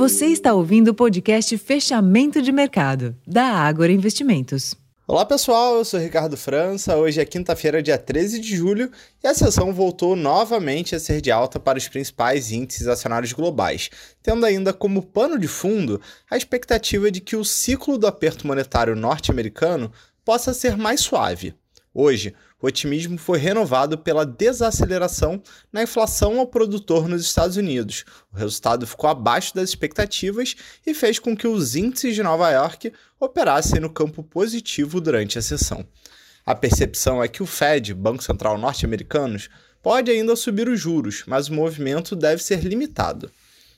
Você está ouvindo o podcast Fechamento de Mercado, da Ágora Investimentos. Olá pessoal, eu sou Ricardo França. Hoje é quinta-feira, dia 13 de julho, e a sessão voltou novamente a ser de alta para os principais índices acionários globais, tendo ainda como pano de fundo a expectativa de que o ciclo do aperto monetário norte-americano possa ser mais suave. Hoje, o otimismo foi renovado pela desaceleração na inflação ao produtor nos Estados Unidos. O resultado ficou abaixo das expectativas e fez com que os índices de Nova York operassem no campo positivo durante a sessão. A percepção é que o Fed, Banco Central norte-americano, pode ainda subir os juros, mas o movimento deve ser limitado.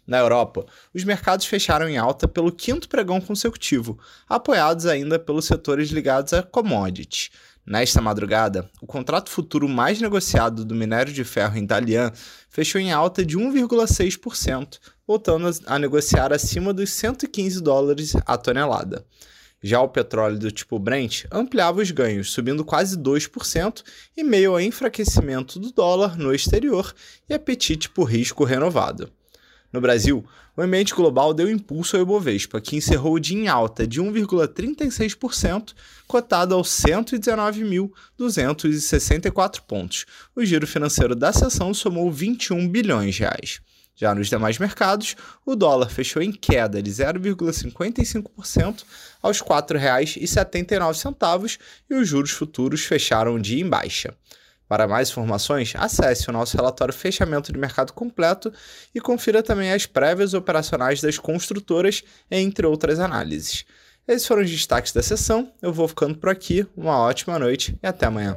Na Europa, os mercados fecharam em alta pelo quinto pregão consecutivo, apoiados ainda pelos setores ligados a commodities. Nesta madrugada, o contrato futuro mais negociado do minério de ferro em Dalian fechou em alta de 1,6%, voltando a negociar acima dos 115 dólares a tonelada. Já o petróleo do tipo Brent ampliava os ganhos, subindo quase 2%, em meio ao enfraquecimento do dólar no exterior e apetite por risco renovado. No Brasil, o ambiente global deu impulso ao Ibovespa, que encerrou o dia em alta de 1,36%, cotado aos 119.264 pontos. O giro financeiro da sessão somou 21 bilhões de reais. Já nos demais mercados, o dólar fechou em queda de 0,55% aos R$ 4,79 e os juros futuros fecharam dia em baixa. Para mais informações, acesse o nosso relatório Fechamento de Mercado completo e confira também as prévias operacionais das construtoras, entre outras análises. Esses foram os destaques da sessão. Eu vou ficando por aqui. Uma ótima noite e até amanhã.